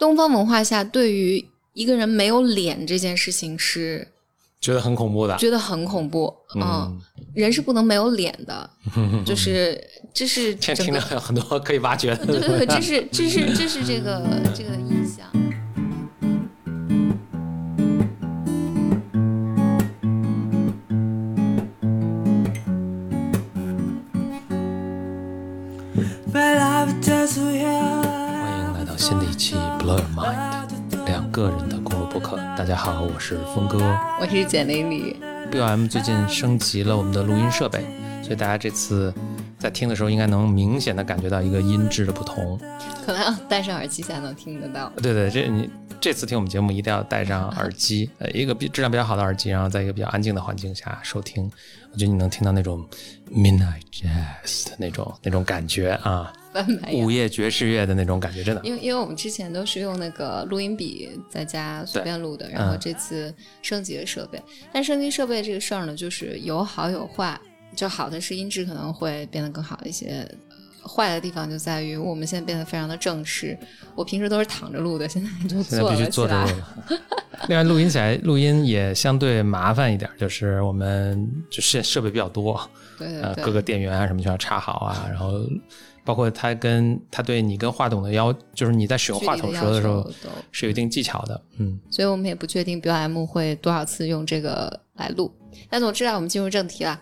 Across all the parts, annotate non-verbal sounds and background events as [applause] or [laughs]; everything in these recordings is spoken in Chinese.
东方文化下对于一个人没有脸这件事情是觉得很恐怖的，觉得很恐怖。嗯，人是不能没有脸的，[laughs] 就是这是听听着很多可以挖掘的。对对对，这是这是这是这个这个印象。个人的公路博客。大家好，我是峰哥，我是简玲玲。BOM 最近升级了我们的录音设备，所以大家这次在听的时候，应该能明显的感觉到一个音质的不同。可能要戴上耳机才能听得到。对对，这你这次听我们节目一定要戴上耳机，呃，一个比质量比较好的耳机，然后在一个比较安静的环境下收听，我觉得你能听到那种 Midnight Jazz 的那种那种感觉啊。午夜爵士乐的那种感觉，真的。因为因为我们之前都是用那个录音笔在家随便录的，然后这次升级了设备。但升级设备这个事儿呢，就是有好有坏。就好的是音质可能会变得更好一些，坏的地方就在于我们现在变得非常的正式。我平时都是躺着录的，现在就坐了起来。另外，录音起来录音也相对麻烦一点，就是我们就设设备比较多，对呃，各个电源啊什么就要插好啊，然后。包括他跟他对你跟话筒的要，就是你在使用话筒说的时候是有一定技巧的，嗯。所以我们也不确定 B M 会多少次用这个来录。但总之啊，我们进入正题了，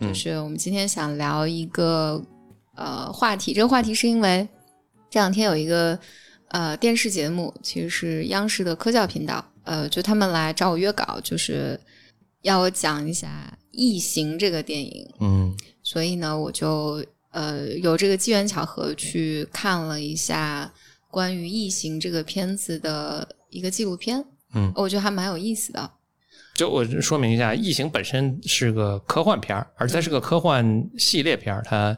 就是我们今天想聊一个呃话题。这个话题是因为这两天有一个呃电视节目，其实是央视的科教频道，呃，就他们来找我约稿，就是要我讲一下《异形》这个电影，嗯。所以呢，我就。呃，有这个机缘巧合去看了一下关于《异形》这个片子的一个纪录片，嗯，我觉得还蛮有意思的。就我说明一下，《异形》本身是个科幻片儿，而且它是个科幻系列片儿。它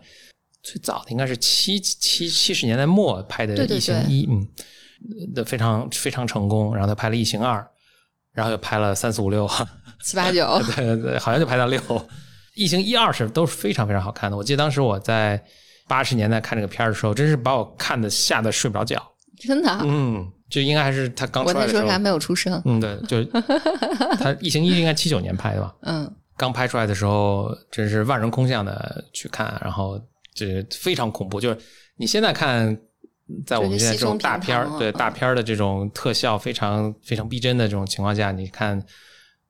最早的应该是七七七十年代末拍的《异形一》，嗯，的非常非常成功。然后他拍了《异形二》，然后又拍了三四五六七八九，[laughs] 对对，好像就拍到六。异形一二是都是非常非常好看的。我记得当时我在八十年代看这个片儿的时候，真是把我看的吓得睡不着觉。真的？嗯，就应该还是他刚出来的时候，还没有出生。嗯，对，就他异形一应该七九年拍的吧？[laughs] 嗯，刚拍出来的时候，真是万人空巷的去看，然后这非常恐怖。就是你现在看，在我们现在这种大片儿，对大片儿的这种特效非常非常逼真的这种情况下，你看。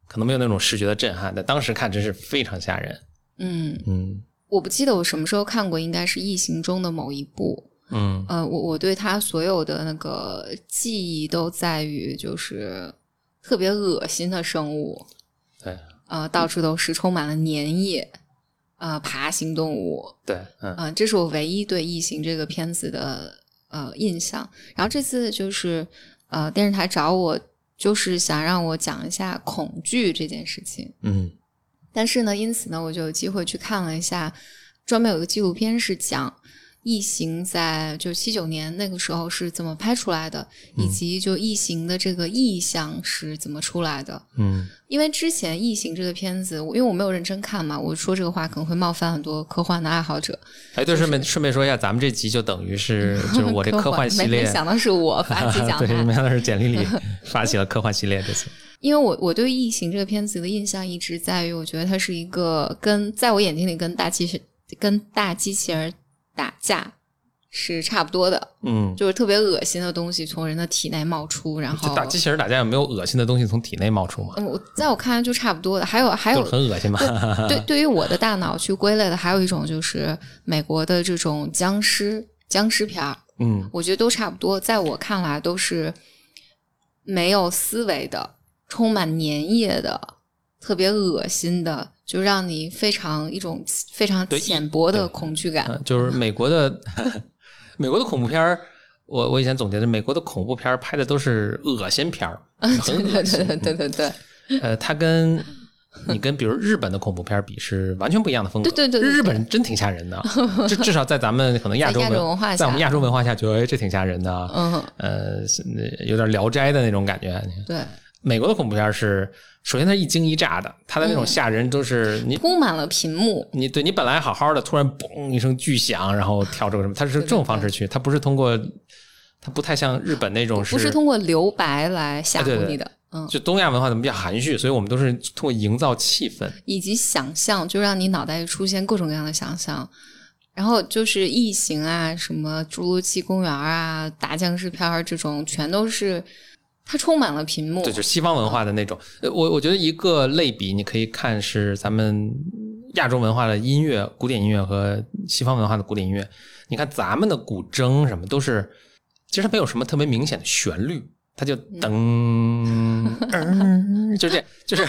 可能没有那种视觉的震撼，但当时看真是非常吓人。嗯嗯，我不记得我什么时候看过，应该是《异形》中的某一部。嗯呃，我我对他所有的那个记忆都在于，就是特别恶心的生物。对，呃，到处都是充满了粘液，呃，爬行动物。对，嗯，这是我唯一对《异形》这个片子的呃印象。然后这次就是呃电视台找我。就是想让我讲一下恐惧这件事情，嗯，但是呢，因此呢，我就有机会去看了一下，专门有个纪录片是讲。异形在就七九年那个时候是怎么拍出来的，以及就异形的这个意象是怎么出来的？嗯，因为之前异形这个片子，因为我没有认真看嘛，我说这个话可能会冒犯很多科幻的爱好者。哎，对，顺便顺便说一下，咱们这集就等于是 [laughs] 就是我这科幻系列，没想到是我 [laughs] 发起讲的，对，没想到是简历里 [laughs] 发起了科幻系列这次。因为我我对异形这个片子的印象一直在于，我觉得它是一个跟在我眼睛里跟大机器跟大机器人。打架是差不多的，嗯，就是特别恶心的东西从人的体内冒出，然后打机器人打架有没有恶心的东西从体内冒出吗？嗯，在我看来就差不多的。还有还有很恶心吗？对，[laughs] 对于我的大脑去归类的，还有一种就是美国的这种僵尸僵尸片儿，嗯，我觉得都差不多。在我看来都是没有思维的，充满粘液的。特别恶心的，就让你非常一种非常浅薄的恐惧感。就是美国的 [laughs] 美国的恐怖片儿，我我以前总结的，美国的恐怖片儿拍的都是恶心片儿，很恶心。对对对对对。呃，它跟你跟比如日本的恐怖片比是完全不一样的风格。对对对，日本人真挺吓人的，[laughs] 至至少在咱们可能亚洲文化，在我们亚洲文化下，觉得哎这挺吓人的。嗯。呃，有点聊斋的那种感觉。对。美国的恐怖片是。首先，它一惊一乍的，它的那种吓人都是你铺满了屏幕。你对你本来好好的，突然嘣一声巨响，然后跳这个什么，它是这种方式去，它不是通过它不太像日本那种，不是通过留白来吓唬你的。嗯，就东亚文化怎么比较含蓄，所以我们都是通过营造气氛以及想象，就让你脑袋里出现各种各样的想象。然后就是异形啊，什么侏罗纪公园啊，打僵尸片儿这种，全都是它充满了屏幕。对，就是西方文化的那种。我我觉得一个类比，你可以看是咱们亚洲文化的音乐，古典音乐和西方文化的古典音乐。你看咱们的古筝什么都是，其实它没有什么特别明显的旋律，它就噔，[laughs] 就这，就是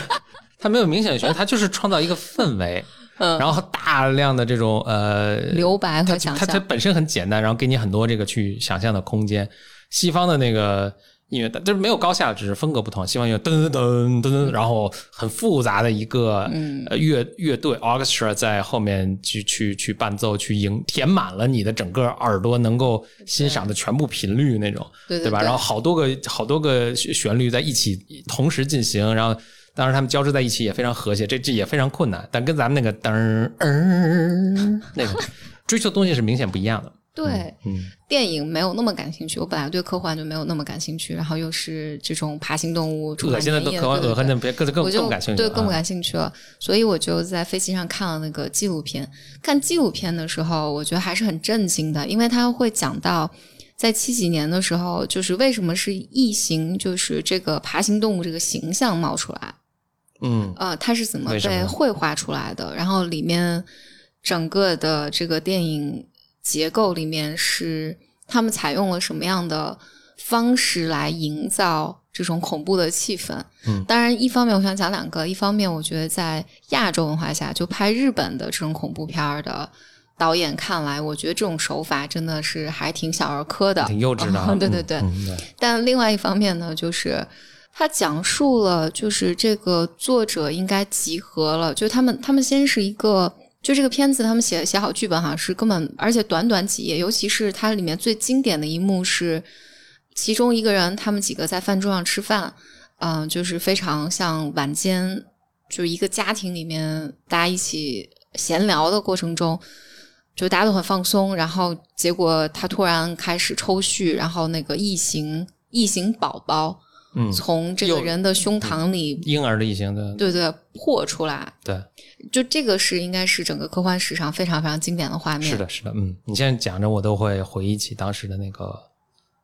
它没有明显的旋律，它就是创造一个氛围。嗯，然后大量的这种呃留白和想象，它它本身很简单，然后给你很多这个去想象的空间。西方的那个音乐，就是没有高下，只是风格不同。西方音乐噔噔噔噔噔，然后很复杂的一个乐乐队 orchestra 在后面去去去伴奏，去迎填满了你的整个耳朵能够欣赏的全部频率那种，对对吧？然后好多个好多个旋律在一起同时进行，然后。当然，他们交织在一起也非常和谐，这这也非常困难。但跟咱们那个噔儿那个追求东西是明显不一样的。对，电影没有那么感兴趣。我本来对科幻就没有那么感兴趣，然后又是这种爬行动物，恶心的都科幻恶心的别更更更感兴趣，对更不感兴趣了。所以我就在飞机上看了那个纪录片。看纪录片的时候，我觉得还是很震惊的，因为他会讲到在七几年的时候，就是为什么是异形，就是这个爬行动物这个形象冒出来。嗯，呃，它是怎么被绘画出来的？然后里面整个的这个电影结构里面是他们采用了什么样的方式来营造这种恐怖的气氛？嗯，当然，一方面我想讲两个，一方面我觉得在亚洲文化下，就拍日本的这种恐怖片的导演看来，我觉得这种手法真的是还挺小儿科的，挺幼稚的。[laughs] 对对对，但另外一方面呢，就是。他讲述了，就是这个作者应该集合了，就他们，他们先是一个，就这个片子，他们写写好剧本哈，是根本，而且短短几页，尤其是它里面最经典的一幕是，其中一个人，他们几个在饭桌上吃饭，嗯，就是非常像晚间，就一个家庭里面大家一起闲聊的过程中，就大家都很放松，然后结果他突然开始抽搐，然后那个异形异形宝宝。从这个人的胸膛里，婴儿的异形的，对对，破出来，对，就这个是应该是整个科幻史上非常非常经典的画面。是的，是的，嗯，你现在讲着，我都会回忆起当时的那个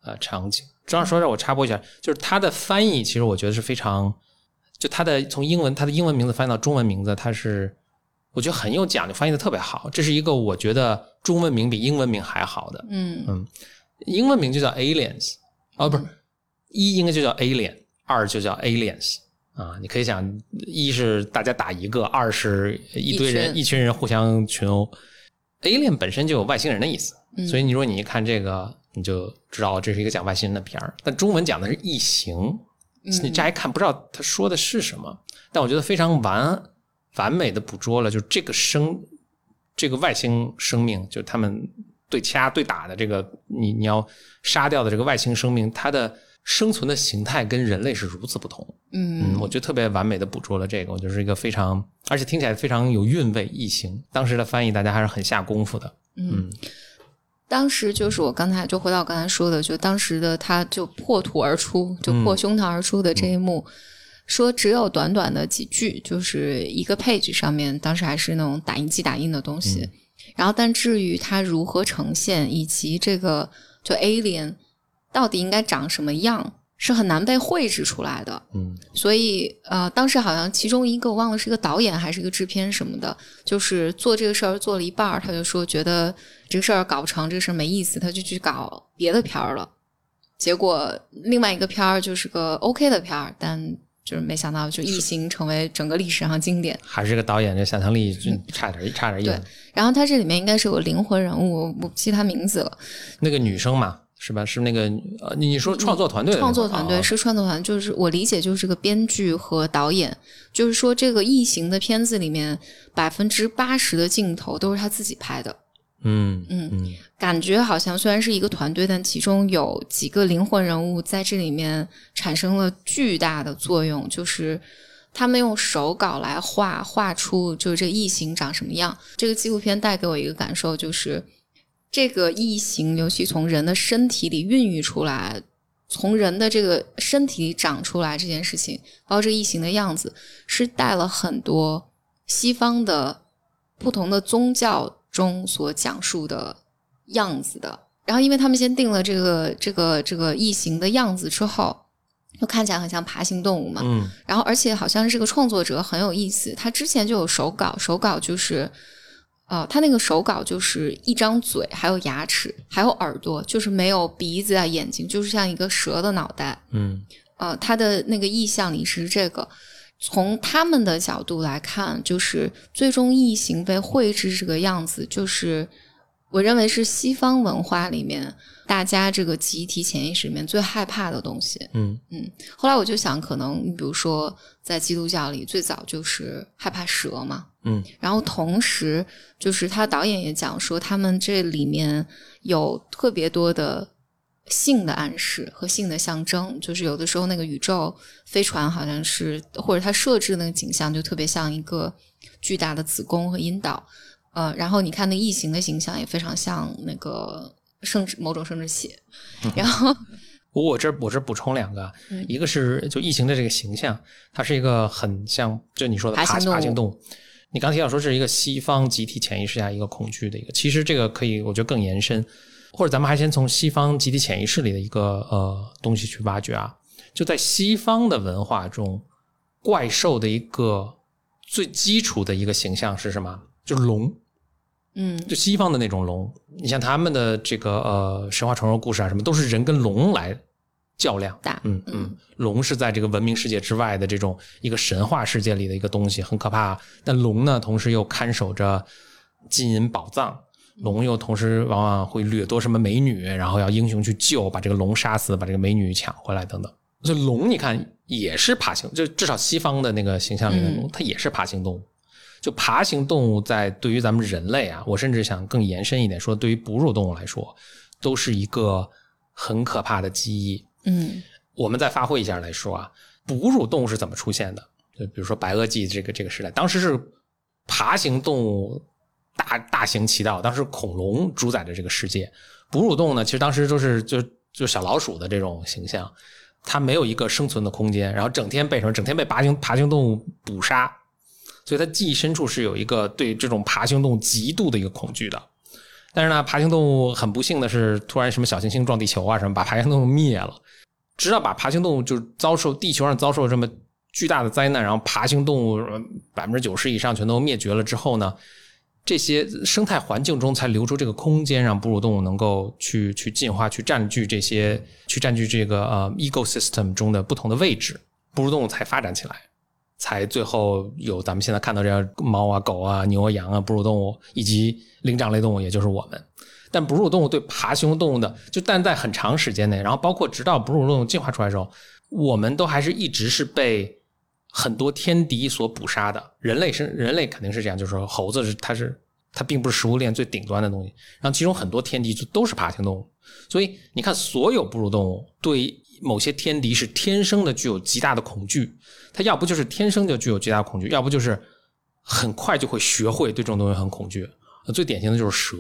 呃场景。正好说着，我插播一下，就是它的翻译，其实我觉得是非常，就它的从英文，它的英文名字翻译到中文名字，它是我觉得很有讲究，翻译的特别好。这是一个我觉得中文名比英文名还好的，嗯嗯，英文名就叫 Aliens，哦，不是。一应该就叫 alien，二就叫 aliens 啊，你可以想，一是大家打一个，二是一堆人一群人互相群殴。alien 本身就有外星人的意思，所以你说你一看这个，你就知道这是一个讲外星人的片儿。但中文讲的是异形，你乍一看不知道他说的是什么，但我觉得非常完完美的捕捉了，就这个生这个外星生命，就他们对掐对打的这个你你要杀掉的这个外星生命，它的。生存的形态跟人类是如此不同，嗯，我觉得特别完美的捕捉了这个，我觉得是一个非常，而且听起来非常有韵味。异形当时的翻译，大家还是很下功夫的，嗯。当时就是我刚才就回到我刚才说的，就当时的他就破土而出，就破胸膛而出的这一幕，说只有短短的几句，就是一个 page 上面，当时还是那种打印机打印的东西。然后，但至于它如何呈现，以及这个就 alien。到底应该长什么样，是很难被绘制出来的。嗯，所以呃，当时好像其中一个我忘了是一个导演还是一个制片什么的，就是做这个事儿做了一半儿，他就说觉得这个事儿搞不成，这个事儿没意思，他就去搞别的片儿了。结果另外一个片儿就是个 OK 的片儿，但就是没想到就异形成为整个历史上经典。还是个导演，这想象力就差点差点意思。对，然后他这里面应该是有灵魂人物，我不记他名字了。那个女生嘛。是吧？是那个呃，你说创作团队？创作团队是创作团，就是我理解就是个编剧和导演。就是说，这个异形的片子里面，百分之八十的镜头都是他自己拍的。嗯嗯，感觉好像虽然是一个团队，但其中有几个灵魂人物在这里面产生了巨大的作用。就是他们用手稿来画画出，就是这异形长什么样。这个纪录片带给我一个感受，就是。这个异形，尤其从人的身体里孕育出来，从人的这个身体里长出来这件事情，包括这个异形的样子，是带了很多西方的不同的宗教中所讲述的样子的。然后，因为他们先定了这个这个这个异形的样子之后，就看起来很像爬行动物嘛。嗯。然后，而且好像是这个创作者很有意思，他之前就有手稿，手稿就是，呃，他那个手稿就是一张嘴，还有牙齿，还有耳朵，就是没有鼻子啊、眼睛，就是像一个蛇的脑袋。嗯。呃，他的那个意象里是这个，从他们的角度来看，就是最终异形被绘制这个样子，就是。我认为是西方文化里面大家这个集体潜意识里面最害怕的东西。嗯嗯。后来我就想，可能你比如说在基督教里，最早就是害怕蛇嘛。嗯。然后同时，就是他导演也讲说，他们这里面有特别多的性的暗示和性的象征。就是有的时候那个宇宙飞船好像是，或者他设置那个景象就特别像一个巨大的子宫和阴道。呃，然后你看那异形的形象也非常像那个生殖某种生殖器，然后我我这我这补充两个，一个是就异形的这个形象，它是一个很像就你说的爬爬行动物。你刚提到说是一个西方集体潜意识下一个恐惧的一个，其实这个可以我觉得更延伸，或者咱们还先从西方集体潜意识里的一个呃东西去挖掘啊，就在西方的文化中，怪兽的一个最基础的一个形象是什么？就是龙。嗯，就西方的那种龙，你像他们的这个呃神话传说故事啊，什么都是人跟龙来较量。嗯嗯，龙是在这个文明世界之外的这种一个神话世界里的一个东西，很可怕。但龙呢，同时又看守着金银宝藏，龙又同时往往会掠夺什么美女，然后要英雄去救，把这个龙杀死，把这个美女抢回来等等。所以龙，你看也是爬行，就至少西方的那个形象里的龙，它也是爬行动物。就爬行动物在对于咱们人类啊，我甚至想更延伸一点说，对于哺乳动物来说，都是一个很可怕的记忆。嗯，我们再发挥一下来说啊，哺乳动物是怎么出现的？就比如说白垩纪这个这个时代，当时是爬行动物大大行其道，当时恐龙主宰着这个世界。哺乳动物呢，其实当时都是就就小老鼠的这种形象，它没有一个生存的空间，然后整天被什么？整天被爬行爬行动物捕杀。所以它记忆深处是有一个对这种爬行动物极度的一个恐惧的，但是呢，爬行动物很不幸的是，突然什么小行星撞地球啊，什么把爬行动物灭了。直到把爬行动物就遭受地球上遭受这么巨大的灾难，然后爬行动物百分之九十以上全都灭绝了之后呢，这些生态环境中才留出这个空间，让哺乳动物能够去去进化，去占据这些，去占据这个呃 ecosystem 中的不同的位置，哺乳动物才发展起来。才最后有咱们现在看到这样猫啊、狗啊、牛啊、羊啊，哺乳动物以及灵长类动物，也就是我们。但哺乳动物对爬行动物的，就但在很长时间内，然后包括直到哺乳动物进化出来的时候，我们都还是一直是被很多天敌所捕杀的。人类是人类肯定是这样，就是说猴子是它是它并不是食物链最顶端的东西，然后其中很多天敌就都是爬行动物。所以你看，所有哺乳动物对某些天敌是天生的具有极大的恐惧。它要不就是天生就具有极大恐惧，要不就是很快就会学会对这种东西很恐惧。最典型的就是蛇，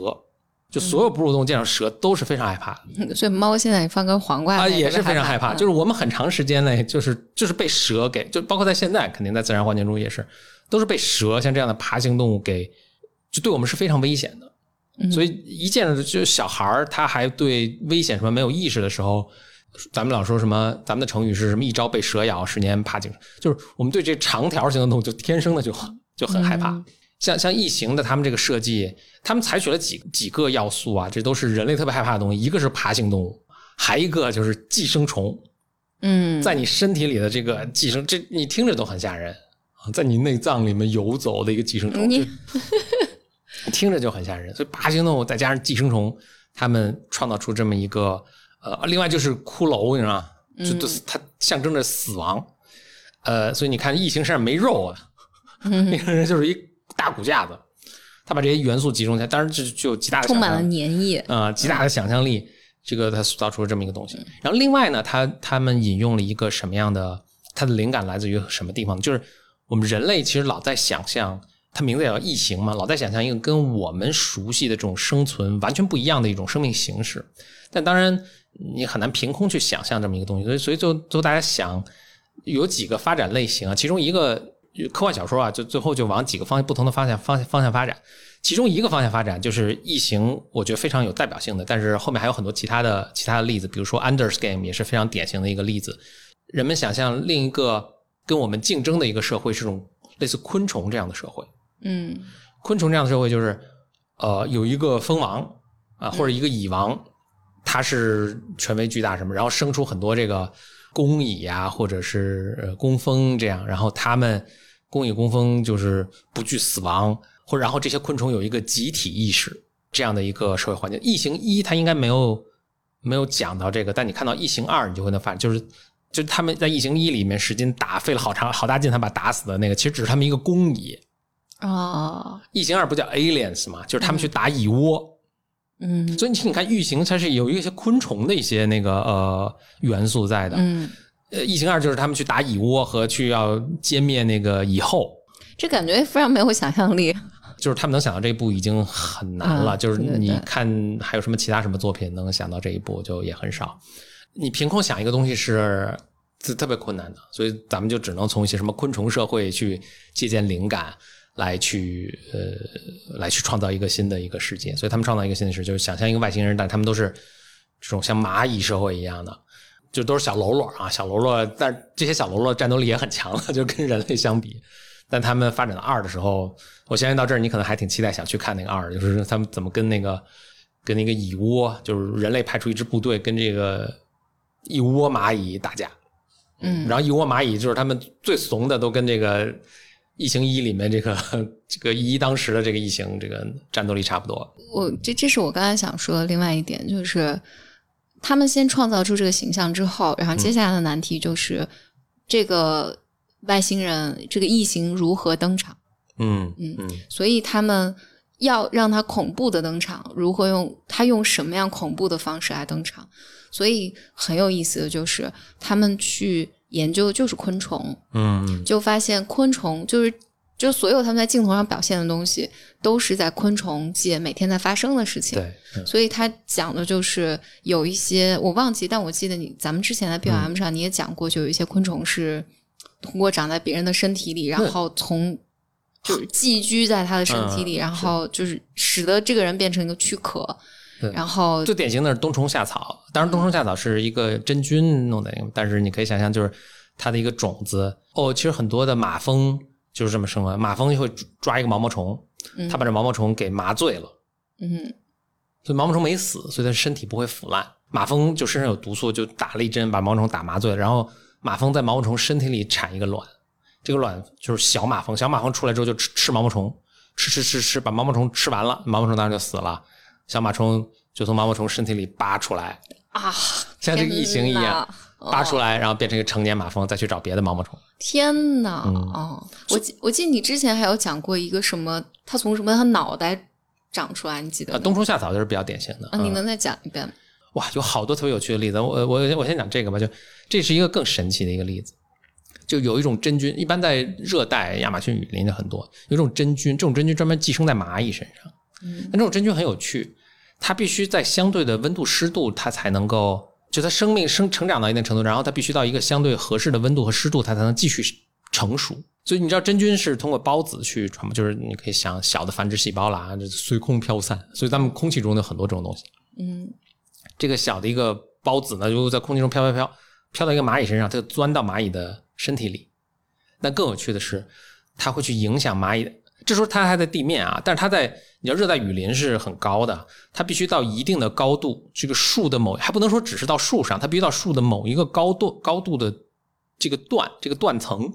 就所有哺乳动物见到蛇都是非常害怕的。[laughs] 所以猫现在放根黄瓜啊，也是非常害怕。就是我们很长时间内，就是就是被蛇给，就包括在现在，肯定在自然环境中也是，都是被蛇像这样的爬行动物给，就对我们是非常危险的。所以一见着就小孩儿，他还对危险什么没有意识的时候。咱们老说什么？咱们的成语是什么？一朝被蛇咬，十年怕井绳。就是我们对这长条形的动物，就天生的就就很害怕。像像异形的，他们这个设计，他们采取了几几个要素啊？这都是人类特别害怕的东西。一个是爬行动物，还一个就是寄生虫。嗯，在你身体里的这个寄生，这你听着都很吓人啊，在你内脏里面游走的一个寄生虫，[laughs] 听着就很吓人。所以爬行动物再加上寄生虫，他们创造出这么一个。呃，另外就是骷髅，你知道吗？就都它象征着死亡。呃，所以你看异形身上没肉啊，[laughs] 那个人就是一大骨架子。他把这些元素集中起来，当然就就有极大的充满了粘液啊，极大的想象力。这个他塑造出了这么一个东西。然后另外呢，他他们引用了一个什么样的？他的灵感来自于什么地方？就是我们人类其实老在想象它名字也叫异形嘛，老在想象一个跟我们熟悉的这种生存完全不一样的一种生命形式。但当然，你很难凭空去想象这么一个东西。所以，所以就就大家想有几个发展类型啊，其中一个科幻小说啊，就最后就往几个方向不同的方向方向方向发展。其中一个方向发展就是异形，我觉得非常有代表性的。但是后面还有很多其他的其他的例子，比如说 Under Game 也是非常典型的一个例子。人们想象另一个跟我们竞争的一个社会是种类似昆虫这样的社会。嗯，昆虫这样的社会就是，呃，有一个蜂王啊，或者一个蚁王，它是权威巨大什么，然后生出很多这个工蚁呀，或者是工蜂这样，然后他们工蚁工蜂就是不惧死亡，或然后这些昆虫有一个集体意识这样的一个社会环境。异形一它应该没有没有讲到这个，但你看到异形二，你就会能发现，就是就是他们在异形一里面使劲打，费了好长好大劲才把打死的那个，其实只是他们一个工蚁。哦，异形二不叫 aliens 嘛，就是他们去打蚁窝，嗯，所以你你看异形它是有一些昆虫的一些那个呃元素在的，嗯，呃，异形二就是他们去打蚁窝和去要歼灭那个蚁后，这感觉非常没有想象力，就是他们能想到这一步已经很难了，就是你看还有什么其他什么作品能想到这一步就也很少，你凭空想一个东西是是特别困难的，所以咱们就只能从一些什么昆虫社会去借鉴灵感。来去呃，来去创造一个新的一个世界，所以他们创造一个新的世界，就是想象一个外星人，但他们都是这种像蚂蚁社会一样的，就都是小喽啰啊，小喽啰，但这些小喽啰战斗力也很强了，[laughs] 就跟人类相比。但他们发展到二的时候，我相信到这儿你可能还挺期待想去看那个二，就是他们怎么跟那个跟那个蚁窝，就是人类派出一支部队跟这个一窝蚂蚁打架，嗯，然后一窝蚂蚁就是他们最怂的，都跟这个。异形一里面这个 [laughs] 这个一当时的这个异形这个战斗力差不多。我这这是我刚才想说的另外一点，就是他们先创造出这个形象之后，然后接下来的难题就是这个外星人这个异形如何登场。嗯嗯嗯，所以他们要让他恐怖的登场，如何用他用什么样恐怖的方式来登场？所以很有意思的就是他们去。研究的就是昆虫，嗯，就发现昆虫就是，就所有他们在镜头上表现的东西，都是在昆虫界每天在发生的事情。对，所以他讲的就是有一些我忘记，但我记得你咱们之前在 BOM 上你也讲过，就有一些昆虫是通过长在别人的身体里，然后从就是寄居在他的身体里，然后就是使得这个人变成一个躯壳。然后最典型的是冬虫夏草，当然冬虫夏草是一个真菌弄的，但是你可以想象，就是它的一个种子。哦，其实很多的马蜂就是这么生的，马蜂就会抓一个毛毛虫，它把这毛毛虫给麻醉了，嗯，所以毛毛虫没死，所以它身体不会腐烂。马蜂就身上有毒素，就打了一针把毛毛虫打麻醉了，然后马蜂在毛毛虫身体里产一个卵，这个卵就是小马蜂，小马蜂出来之后就吃吃毛毛虫，吃吃吃吃，把毛毛虫吃完了，毛毛虫当然就死了。小马虫就从毛毛虫身体里扒出来啊，像这个异形一样扒出来，然后变成一个成年马蜂，再去找别的毛毛虫。天哪！哦，我记我记得你之前还有讲过一个什么，它从什么它脑袋长出来，你记得？冬虫夏草就是比较典型的。啊，你能再讲一遍吗？哇，有好多特别有趣的例子。我我我先讲这个吧，就这是一个更神奇的一个例子。就有一种真菌，一般在热带亚马逊雨林的很多，有一种真菌，这种真菌专门寄生在蚂蚁身上。嗯，那这种真菌很有趣。它必须在相对的温度湿度，它才能够就它生命生成长到一定程度，然后它必须到一个相对合适的温度和湿度，它才能继续成熟。所以你知道真菌是通过孢子去传播，就是你可以想小的繁殖细胞啦，就随空飘散。所以咱们空气中有很多这种东西。嗯，这个小的一个孢子呢，就在空气中飘飘飘，飘到一个蚂蚁身上，它就钻到蚂蚁的身体里。那更有趣的是，它会去影响蚂蚁。这时候它还在地面啊，但是它在。你要热带雨林是很高的，它必须到一定的高度，这个树的某还不能说只是到树上，它必须到树的某一个高度高度的这个段这个断层，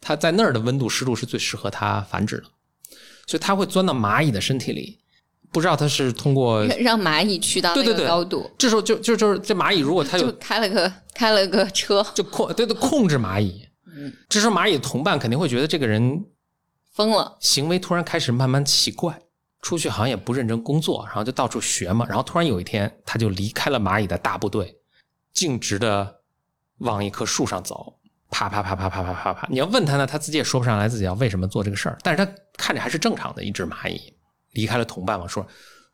它在那儿的温度湿度是最适合它繁殖的，所以它会钻到蚂蚁的身体里，不知道它是通过让蚂蚁去到那个高度，这时候就就就是这蚂蚁如果它就开了个开了个车，就控对对控制蚂蚁，嗯，这时候蚂蚁的同伴肯定会觉得这个人疯了，行为突然开始慢慢奇怪。出去好像也不认真工作，然后就到处学嘛。然后突然有一天，他就离开了蚂蚁的大部队，径直的往一棵树上走。啪啪啪啪啪啪啪啪。你要问他呢，他自己也说不上来自己要为什么做这个事儿，但是他看着还是正常的一只蚂蚁，离开了同伴往树上，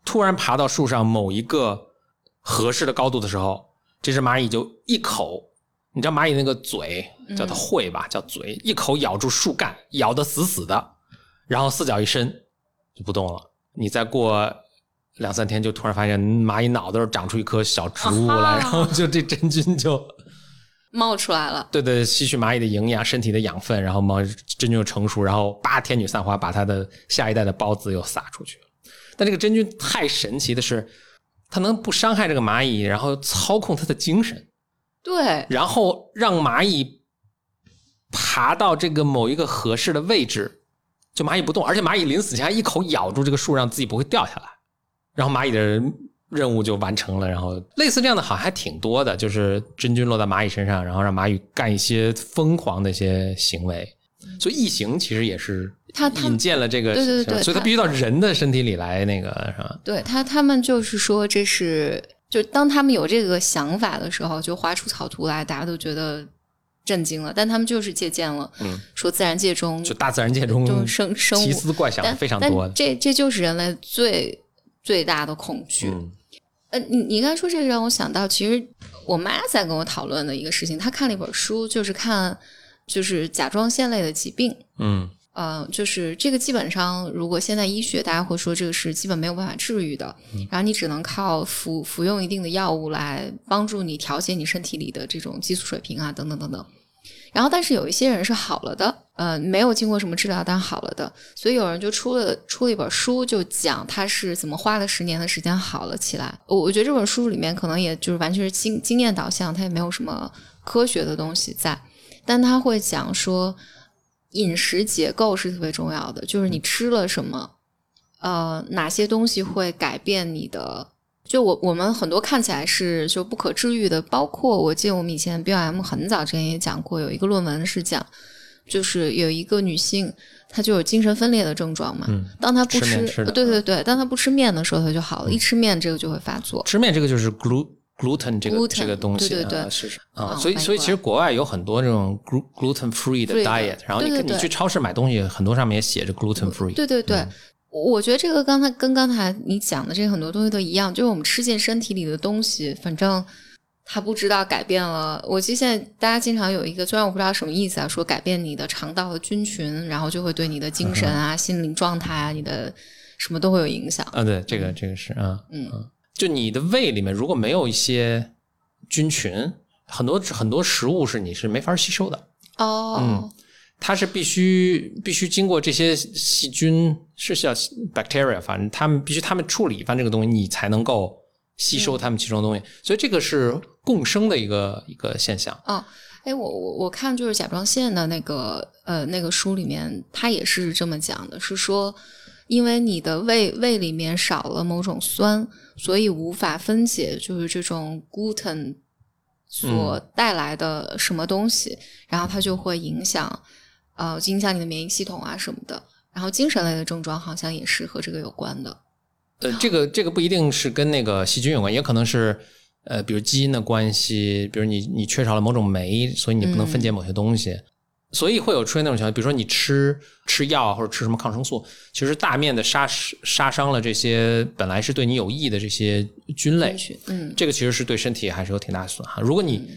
突然爬到树上某一个合适的高度的时候，这只蚂蚁就一口，你知道蚂蚁那个嘴叫它喙吧，叫嘴，一口咬住树干，咬得死死的，然后四脚一伸就不动了。你再过两三天，就突然发现蚂蚁脑袋上长出一棵小植物来，然后就这真菌就冒出来了。对对，吸取蚂蚁的营养、身体的养分，然后毛真菌就成熟，然后叭，天女散花，把它的下一代的孢子又撒出去了。但这个真菌太神奇的是，它能不伤害这个蚂蚁，然后操控它的精神，对，然后让蚂蚁爬到这个某一个合适的位置。就蚂蚁不动，而且蚂蚁临死前还一口咬住这个树，让自己不会掉下来。然后蚂蚁的任务就完成了。然后类似这样的好像还挺多的，就是真菌落在蚂蚁身上，然后让蚂蚁干一些疯狂的一些行为。所以异形其实也是它引荐了这个，对对对，所以它必须到人的身体里来那个是吧？对他他们就是说这是就当他们有这个想法的时候，就画出草图来，大家都觉得。震惊了，但他们就是借鉴了，说自然界中就大自然界中就生生奇思怪想非常多。这这就是人类最最大的恐惧。呃，你你刚才说这个让我想到，其实我妈在跟我讨论的一个事情，她看了一本书，就是看就是甲状腺类的疾病。嗯。呃，就是这个基本上，如果现在医学大家会说这个是基本没有办法治愈的，然后你只能靠服服用一定的药物来帮助你调节你身体里的这种激素水平啊，等等等等。然后，但是有一些人是好了的，呃，没有经过什么治疗，但好了的，所以有人就出了出了一本书，就讲他是怎么花了十年的时间好了起来。我我觉得这本书里面可能也就是完全是经经验导向，它也没有什么科学的东西在，但他会讲说。饮食结构是特别重要的，就是你吃了什么，呃，哪些东西会改变你的。就我我们很多看起来是就不可治愈的，包括我记得我们以前 BOM 很早之前也讲过，有一个论文是讲，就是有一个女性她就有精神分裂的症状嘛，当她不吃，对对对，当她不吃面的时候她就好了，一吃面这个就会发作。吃面这个就是 glue。gluten 这个这个东西，对对对，是啊，所以所以其实国外有很多这种 gluten free 的 diet，然后你你去超市买东西，很多上面也写着 gluten free。对对对，我觉得这个刚才跟刚才你讲的这很多东西都一样，就是我们吃进身体里的东西，反正它不知道改变了。我记得现在大家经常有一个，虽然我不知道什么意思啊，说改变你的肠道的菌群，然后就会对你的精神啊、[laughs] 心灵状态啊、你的什么都会有影响。啊，对，这个这个是啊，嗯。就你的胃里面如果没有一些菌群，很多很多食物是你是没法吸收的哦。嗯，它是必须必须经过这些细菌是叫 bacteria，反正他们必须他们处理完这个东西，你才能够吸收他们其中的东西。所以这个是共生的一个一个现象。哦，哎，我我我看就是甲状腺的那个呃那个书里面，它也是这么讲的，是说。因为你的胃胃里面少了某种酸，所以无法分解，就是这种 gluten 所带来的什么东西，然后它就会影响，呃，影响你的免疫系统啊什么的。然后精神类的症状好像也是和这个有关的。呃，这个这个不一定是跟那个细菌有关，也可能是呃，比如基因的关系，比如你你缺少了某种酶，所以你不能分解某些东西。所以会有出现那种情况，比如说你吃吃药或者吃什么抗生素，其实大面的杀杀伤了这些本来是对你有益的这些菌类，嗯，这个其实是对身体还是有挺大损害。如果你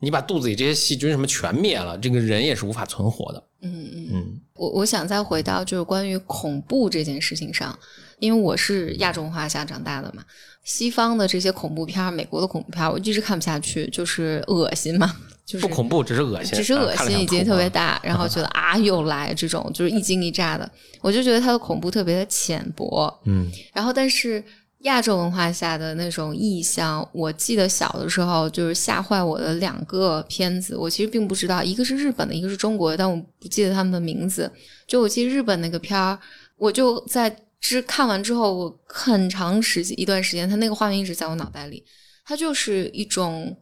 你把肚子里这些细菌什么全灭了，这个人也是无法存活的。嗯嗯嗯。我我想再回到就是关于恐怖这件事情上，因为我是亚洲文化下长大的嘛，西方的这些恐怖片，美国的恐怖片，我一直看不下去，就是恶心嘛。就是不恐怖，只是恶心，只是恶心，已经特别大，然后觉得啊又来这种，就是一惊一乍的。我就觉得它的恐怖特别的浅薄，嗯。然后，但是亚洲文化下的那种意象，我记得小的时候就是吓坏我的两个片子，我其实并不知道，一个是日本的，一个是中国的，但我不记得他们的名字。就我记得日本那个片儿，我就在之看完之后，我很长时间一段时间，它那个画面一直在我脑袋里，它就是一种。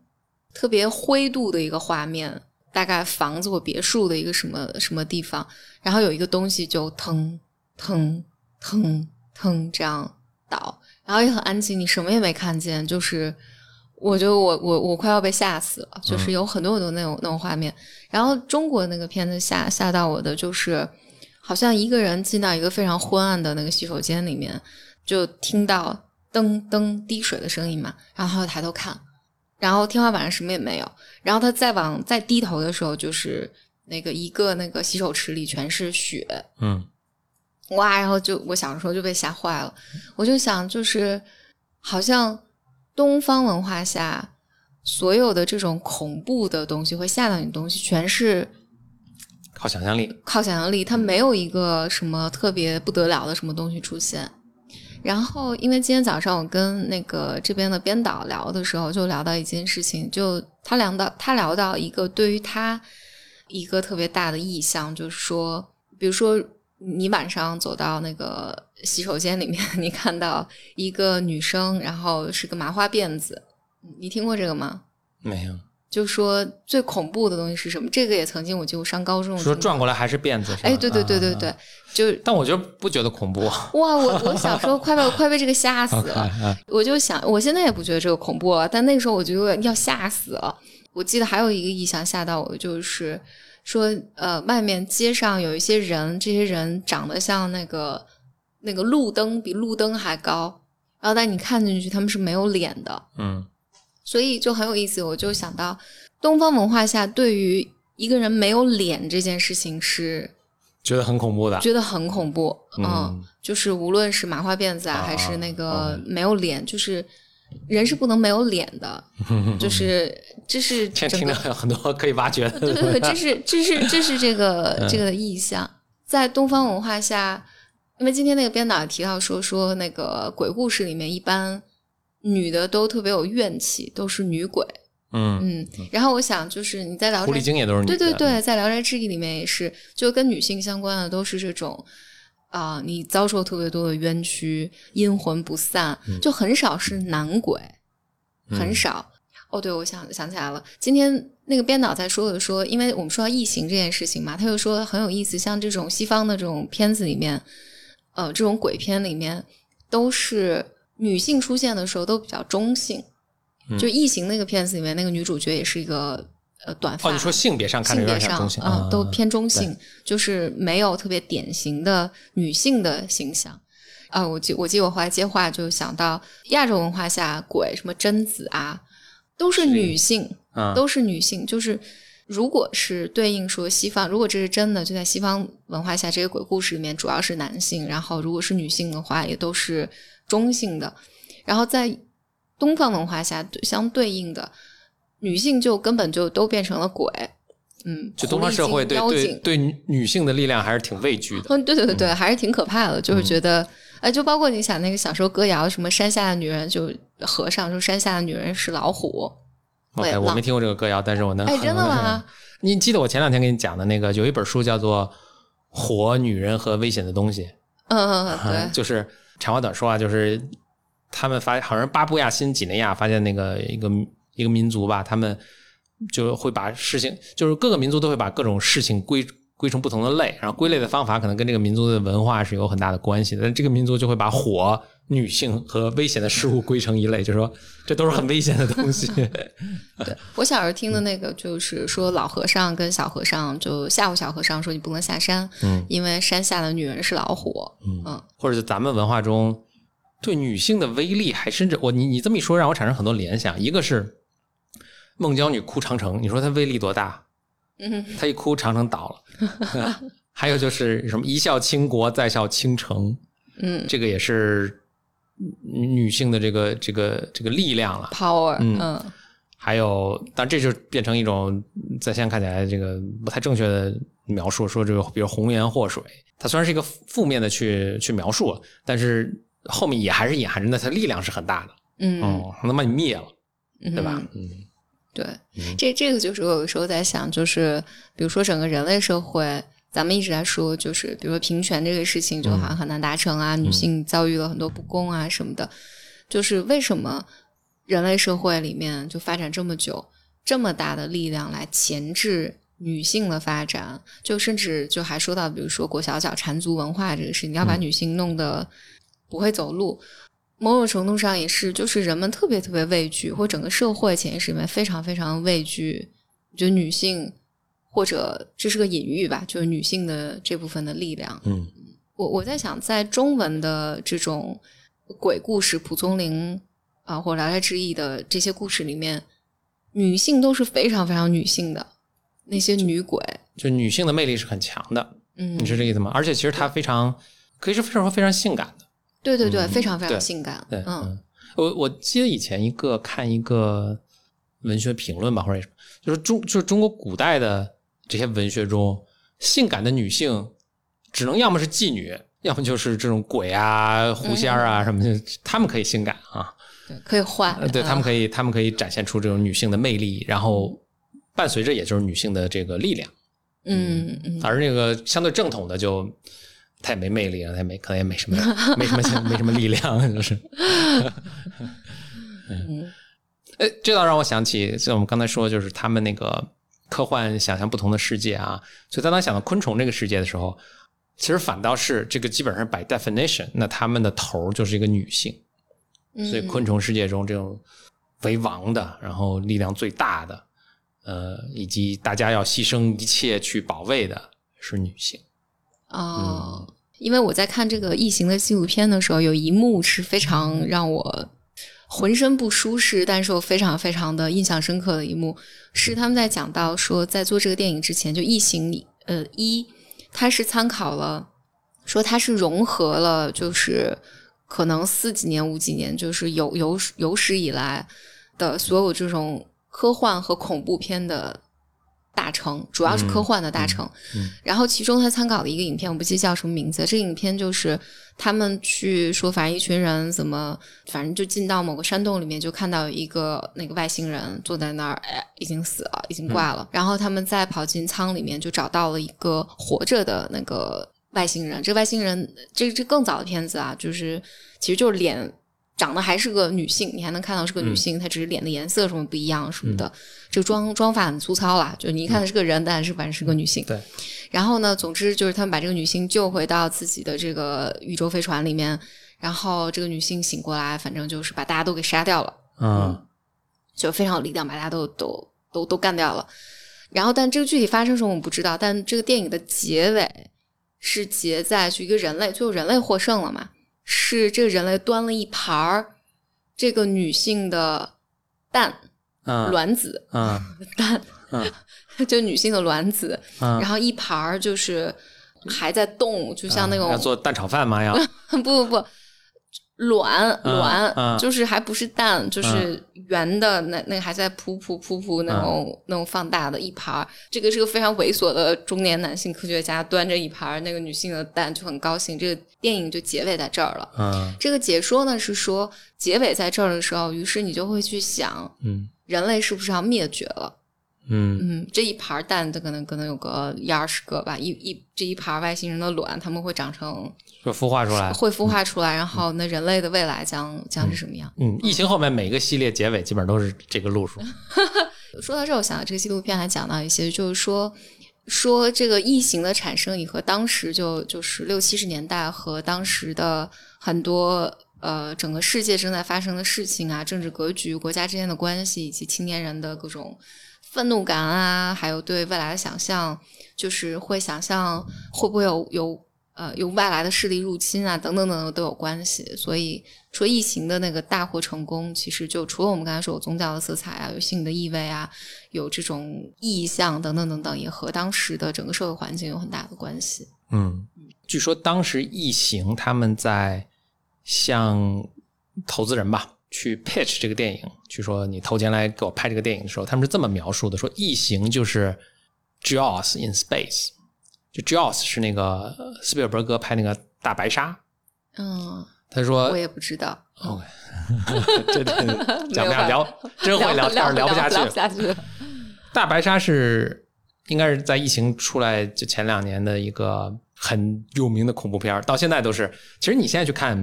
特别灰度的一个画面，大概房子或别墅的一个什么什么地方，然后有一个东西就腾腾腾腾这样倒，然后也很安静，你什么也没看见，就是我觉得我我我快要被吓死了，就是有很多很多那种那种画面。然后中国那个片子吓吓到我的就是，好像一个人进到一个非常昏暗的那个洗手间里面，就听到噔噔滴水的声音嘛，然后他抬头看，然后天花板上什么也没有，然后他再往再低头的时候，就是那个一个那个洗手池里全是血，嗯，哇，然后就我小时候就被吓坏了，我就想就是好像。东方文化下，所有的这种恐怖的东西会吓到你的东西，全是靠想象力。靠想象力，它没有一个什么特别不得了的什么东西出现。然后，因为今天早上我跟那个这边的编导聊的时候，就聊到一件事情，就他聊到他聊到一个对于他一个特别大的意向，就是说，比如说。你晚上走到那个洗手间里面，[laughs] 你看到一个女生，然后是个麻花辫子，你听过这个吗？没有。就说最恐怖的东西是什么？这个也曾经我就上高中说转过来还是辫子。哎，对对对对对，就但我觉得不觉得恐怖。哇，我我小时候快被快被这个吓死了。[laughs] 我就想，我现在也不觉得这个恐怖了，但那个时候我觉得要吓死了。我记得还有一个意象吓到我，就是。说呃，外面街上有一些人，这些人长得像那个那个路灯，比路灯还高。然后但你看进去，他们是没有脸的。嗯，所以就很有意思。我就想到东方文化下，对于一个人没有脸这件事情是觉得很恐怖的，觉得很恐怖。嗯，就是无论是麻花辫子啊，还是那个没有脸，就是。人是不能没有脸的，[laughs] 就是这是听着很多可以挖掘的。对对对，这是这是这是这个这个的意象，在东方文化下，因为今天那个编导提到说说那个鬼故事里面，一般女的都特别有怨气，都是女鬼。嗯嗯。然后我想，就是你在聊狐狸精也都是女对对对，在《聊斋志异》里面也是，就跟女性相关的都是这种。啊，你遭受特别多的冤屈，阴魂不散，就很少是男鬼，很少。哦，对，我想想起来了，今天那个编导在说的说，因为我们说到异形这件事情嘛，他就说很有意思，像这种西方的这种片子里面，呃，这种鬼片里面，都是女性出现的时候都比较中性，就异形那个片子里面那个女主角也是一个。呃，短发。哦，你说性别上看性别上啊，都偏中性，就是没有特别典型的女性的形象。啊，我记我记我后来接话就想到亚洲文化下鬼什么贞子啊，都是女性，都是女性。就是如果是对应说西方，如果这是真的，就在西方文化下，这些鬼故事里面主要是男性，然后如果是女性的话，也都是中性的。然后在东方文化下相对应的。女性就根本就都变成了鬼，嗯，就东方社会对对对女性的力量还是挺畏惧的。嗯，对对对对，还是挺可怕的。就是觉得，哎，就包括你想那个小时候歌谣，什么山下的女人就和尚说山下的女人是老虎。OK，我没听过这个歌谣，但是我能。哎，真的吗？你记得我前两天给你讲的那个有一本书叫做《火女人和危险的东西》。嗯嗯，[laughs] 对，就是长话短说啊，就是他们发，好像巴布亚新几内亚发现那个一个。一个民族吧，他们就会把事情，就是各个民族都会把各种事情归归成不同的类，然后归类的方法可能跟这个民族的文化是有很大的关系的。但这个民族就会把火、女性和危险的事物归成一类，就是说这都是很危险的东西。[laughs] 对我小时候听的那个，就是说老和尚跟小和尚就吓唬小和尚说你不能下山，嗯，因为山下的女人是老虎，嗯，或者是咱们文化中对女性的威力，还甚至我你你这么一说，让我产生很多联想，一个是。孟姜女哭长城，你说她威力多大？嗯，她一哭长城倒了。[laughs] 还有就是什么一笑倾国，再笑倾城。嗯，这个也是女性的这个这个这个力量了，power。嗯，还有，但这就变成一种在现在看起来这个不太正确的描述，说这个比如红颜祸水，它虽然是一个负面的去去描述，但是后面也还是隐含着那它力量是很大的。嗯，哦，能把你灭了，对吧？嗯。对，这这个就是我有时候在想，就是比如说整个人类社会，咱们一直在说，就是比如说平权这个事情，就好像很难达成啊，女性遭遇了很多不公啊什么的，就是为什么人类社会里面就发展这么久，这么大的力量来钳制女性的发展，就甚至就还说到，比如说裹小脚缠足文化这个事情，要把女性弄得不会走路。某种程度上也是，就是人们特别特别畏惧，或整个社会潜意识里面非常非常畏惧，就女性，或者这是个隐喻吧，就是女性的这部分的力量。嗯，我我在想，在中文的这种鬼故事、蒲松龄啊，或者聊斋志异的这些故事里面，女性都是非常非常女性的那些女鬼，就女性的魅力是很强的。嗯，你是这意思吗？而且其实她非常可以是非常非常性感的。对对对，非常非常性感。对，嗯，我我记得以前一个看一个文学评论吧，或者什么，就是中就是中国古代的这些文学中，性感的女性只能要么是妓女，要么就是这种鬼啊、狐仙啊什么的，她们可以性感啊，对，可以换，对他们可以，她们可以展现出这种女性的魅力，然后伴随着也就是女性的这个力量。嗯嗯，而那个相对正统的就。他也没魅力啊，他也没可能也没什么，[laughs] 没什么没什么力量，[laughs] 就是。嗯，哎，这倒让我想起，像我们刚才说，就是他们那个科幻想象不同的世界啊。所以当他想到昆虫这个世界的时候，其实反倒是这个基本上 by definition，那他们的头就是一个女性。所以昆虫世界中这种为王的，然后力量最大的，呃，以及大家要牺牲一切去保卫的是女性。哦，因为我在看这个异形的纪录片的时候，有一幕是非常让我浑身不舒适，但是我非常非常的印象深刻的一幕，是他们在讲到说，在做这个电影之前，就异形呃一，它是参考了，说它是融合了，就是可能四几年五几年，就是有有有史以来的所有这种科幻和恐怖片的。大成主要是科幻的大成，然后其中他参考了一个影片，我不记得叫什么名字。这个影片就是他们去说，反正一群人怎么，反正就进到某个山洞里面，就看到一个那个外星人坐在那儿，哎，已经死了，已经挂了。然后他们再跑进舱里面，就找到了一个活着的那个外星人。这外星人，这这更早的片子啊，就是其实就是脸。长得还是个女性，你还能看到是个女性，她只是脸的颜色什么不一样什么的，这个妆妆发很粗糙啦，就你一看是个人，但是反正是个女性。对。然后呢，总之就是他们把这个女性救回到自己的这个宇宙飞船里面，然后这个女性醒过来，反正就是把大家都给杀掉了。嗯。就非常有力量，把大家都都都都干掉了。然后，但这个具体发生什么我们不知道。但这个电影的结尾是结在就一个人类，最后人类获胜了嘛？是这个人类端了一盘儿这个女性的蛋，卵子，蛋，就女性的卵子，然后一盘儿就是还在动，就像那种要做蛋炒饭吗？要不 [laughs] 不不。卵卵就是还不是蛋，就是圆的，那那个还在噗噗噗噗那种那种放大的一盘这个是个非常猥琐的中年男性科学家端着一盘那个女性的蛋就很高兴。这个电影就结尾在这儿了。嗯，这个解说呢是说结尾在这儿的时候，于是你就会去想，嗯，人类是不是要灭绝了？嗯嗯，这一盘蛋，它可能可能有个一二十个吧，一一这一盘外星人的卵，他们会长成，会孵化出来，会孵化出来，然后那人类的未来将将是什么样？嗯，疫情后面每个系列结尾基本上都是这个路数。[laughs] 说到这，我想到这个纪录片还讲到一些，就是说说这个异形的产生，你和当时就就是六七十年代和当时的很多呃整个世界正在发生的事情啊，政治格局、国家之间的关系以及青年人的各种。愤怒感啊，还有对未来的想象，就是会想象会不会有有呃有外来的势力入侵啊，等等等等都有关系。所以说，异形的那个大获成功，其实就除了我们刚才说有宗教的色彩啊，有性的意味啊，有这种意象等等等等，也和当时的整个社会环境有很大的关系。嗯，据说当时异形他们在向投资人吧。去 pitch 这个电影，据说你投钱来给我拍这个电影的时候，他们是这么描述的：说异形就是 Jaws in space，就 Jaws 是那个斯皮尔伯格拍那个大白鲨。嗯，他说我也不知道。OK，这讲不下聊，真会聊天聊不下去。大白鲨是应该是在疫情出来就前两年的一个。很有名的恐怖片到现在都是。其实你现在去看，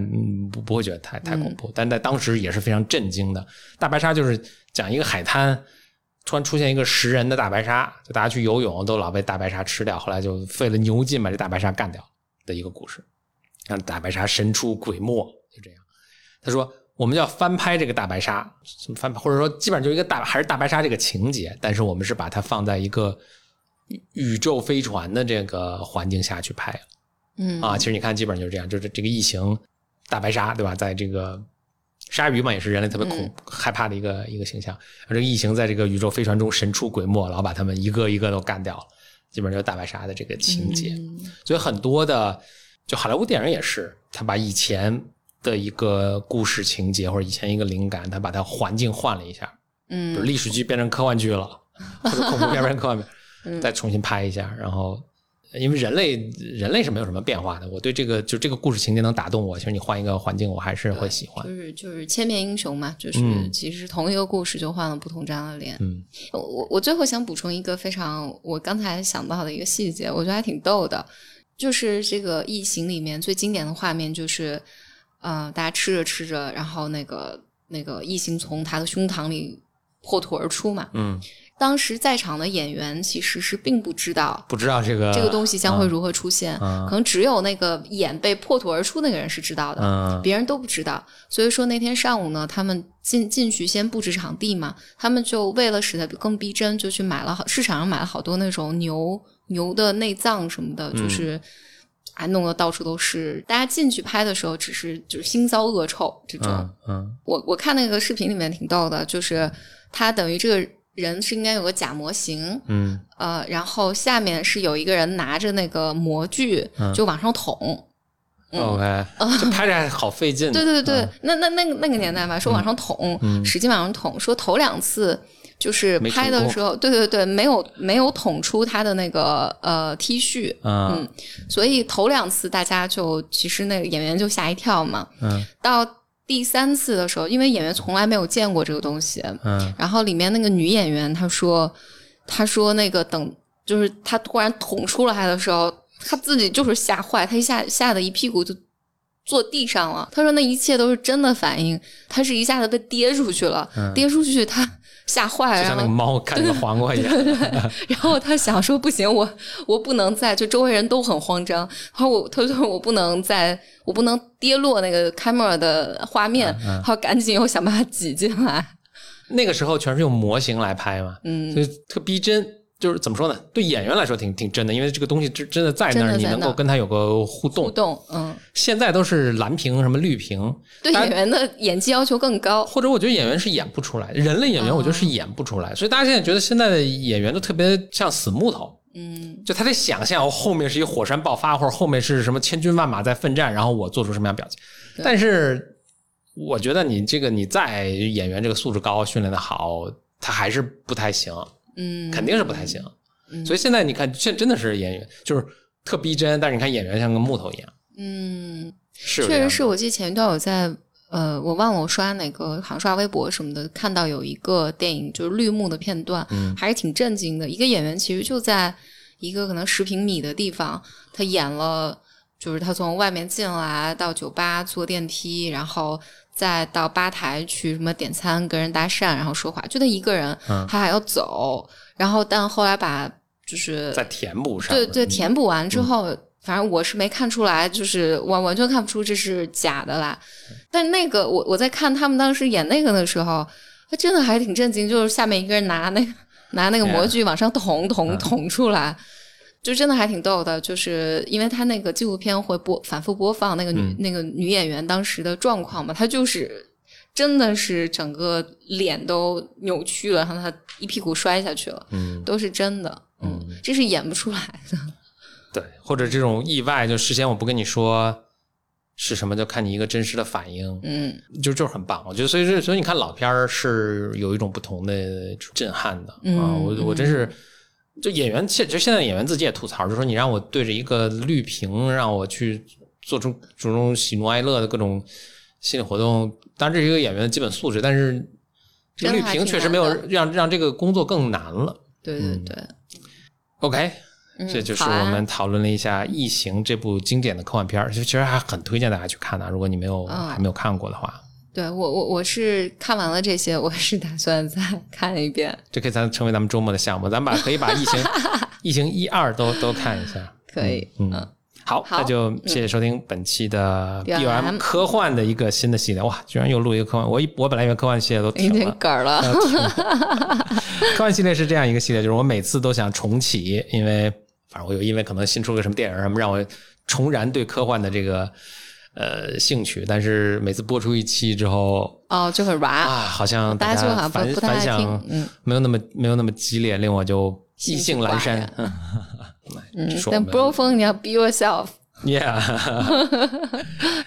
不不会觉得太太恐怖，但在当时也是非常震惊的。大白鲨就是讲一个海滩突然出现一个食人的大白鲨，就大家去游泳都老被大白鲨吃掉，后来就费了牛劲把这大白鲨干掉的一个故事。让大白鲨神出鬼没，就这样。他说我们要翻拍这个大白鲨，翻拍，或者说基本上就一个大还是大白鲨这个情节，但是我们是把它放在一个宇宙飞船的这个环境下去拍。嗯啊，其实你看，基本上就是这样，就是这个异形大白鲨，对吧？在这个鲨鱼嘛，也是人类特别恐害怕的一个一个形象。这个异形在这个宇宙飞船中神出鬼没，然后把他们一个一个都干掉了，基本上就是大白鲨的这个情节。所以很多的就好莱坞电影也是，他把以前的一个故事情节或者以前一个灵感，他把它环境换了一下，嗯，比如历史剧变成科幻剧了，或者恐怖片变成科幻片，[laughs] 再重新拍一下，然后。因为人类人类是没有什么变化的，我对这个就这个故事情节能打动我。其实你换一个环境，我还是会喜欢。就是就是千面英雄嘛，就是其实同一个故事就换了不同张的脸。嗯，我我最后想补充一个非常我刚才想到的一个细节，我觉得还挺逗的，就是这个异形里面最经典的画面就是，呃，大家吃着吃着，然后那个那个异形从他的胸膛里破土而出嘛。嗯。当时在场的演员其实是并不知道，不知道这个这个东西将会如何出现，可能只有那个眼被破土而出那个人是知道的，别人都不知道。所以说那天上午呢，他们进进去先布置场地嘛，他们就为了使得更逼真，就去买了好市场上买了好多那种牛牛的内脏什么的，就是还弄得到处都是。大家进去拍的时候，只是就是腥臊恶臭这种。嗯，我我看那个视频里面挺逗的，就是他等于这个。人是应该有个假模型，嗯，呃，然后下面是有一个人拿着那个模具，就往上捅。OK，[laughs] 就拍着还好费劲。对对对，那那那个那个年代吧，说往上捅，使劲往上捅，说头两次就是拍的时候，对对对，没有没有捅出他的那个呃 T 恤，嗯，所以头两次大家就其实那个演员就吓一跳嘛，嗯，到。第三次的时候，因为演员从来没有见过这个东西，嗯，然后里面那个女演员她说，她说那个等就是她突然捅出来的时候，她自己就是吓坏，她一下吓得一屁股就坐地上了。她说那一切都是真的反应，她是一下子被跌出去了，跌出去她。吓坏了，就像那个猫看着黄瓜一样。[laughs] 然后他想说：“不行，我我不能在，就周围人都很慌张。然后我他说我不能在，我不能跌落那个 camera 的画面。然后赶紧又想把它挤进来。那个时候全是用模型来拍嘛，嗯，就特逼真。”就是怎么说呢？对演员来说挺挺真的，因为这个东西真真的在那儿，你能够跟他有个互动。互动，嗯。现在都是蓝屏什么绿屏，对演员的演技要求更高。或者我觉得演员是演不出来，人类演员我觉得是演不出来，所以大家现在觉得现在的演员都特别像死木头。嗯。就他得想象后面是一火山爆发，或者后面是什么千军万马在奋战，然后我做出什么样表情。但是我觉得你这个你在演员这个素质高、训练的好，他还是不太行。嗯，肯定是不太行，所以现在你看，现真的是演员就是特逼真，但是你看演员像个木头一样。嗯，是，确实是我记得前一段我在呃，我忘了我刷哪个，好像刷微博什么的，看到有一个电影就是绿幕的片段，嗯，还是挺震惊的。一个演员其实就在一个可能十平米的地方，他演了，就是他从外面进来到酒吧坐电梯，然后。再到吧台去什么点餐、跟人搭讪，然后说话，就他一个人，他还要走。然后，但后来把就是在填补上，对对，填补完之后，反正我是没看出来，就是完完全看不出这是假的啦。但那个我我在看他们当时演那个的时候，他真的还挺震惊，就是下面一个人拿那个拿那个模具往上捅捅捅出来。就真的还挺逗的，就是因为他那个纪录片会播反复播放那个女那个女演员当时的状况嘛，她就是真的是整个脸都扭曲了，然后她一屁股摔下去了，嗯，都是真的，嗯，这是演不出来的。[laughs] 对，或者这种意外，就事先我不跟你说是什么，就看你一个真实的反应，嗯，就就是很棒。我觉得，所以所以你看老片儿是有一种不同的震撼的啊，我我真是。就演员现，就现在演员自己也吐槽，就说你让我对着一个绿屏，让我去做出这种喜怒哀乐的各种心理活动，当然这是一个演员的基本素质，但是这个绿屏确实没有让让这个工作更难了。对对对，OK，这就是我们讨论了一下《异形》这部经典的科幻片儿，其实还很推荐大家去看的，如果你没有还没有看过的话。对我我我是看完了这些，我是打算再看一遍。这可以咱成为咱们周末的项目，咱把可以把《异形》《异形》一二都都看一下。可以，嗯。好，那就谢谢收听本期的 B O M 科幻的一个新的系列。哇，居然又录一个科幻！我一我本来以为科幻系列都停了，梗了。科幻系列是这样一个系列，就是我每次都想重启，因为反正我有因为可能新出个什么电影什么，让我重燃对科幻的这个呃兴趣。但是每次播出一期之后，哦，就很软啊，好像大家反反响嗯没有那么没有那么激烈，令我就意兴阑珊。[laughs] 嗯，但 Bro 风你要 Be yourself，Yeah。[laughs]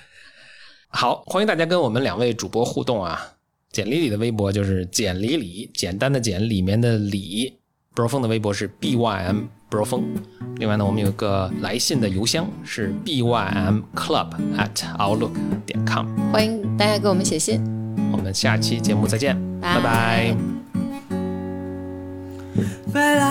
好，欢迎大家跟我们两位主播互动啊！简里里的微博就是简里里，简单的简里面的里。Bro 风的微博是 bym Bro 风。另外呢，我们有个来信的邮箱是 bym club at outlook 点 com。欢迎大家给我们写信。我们下期节目再见，拜拜。But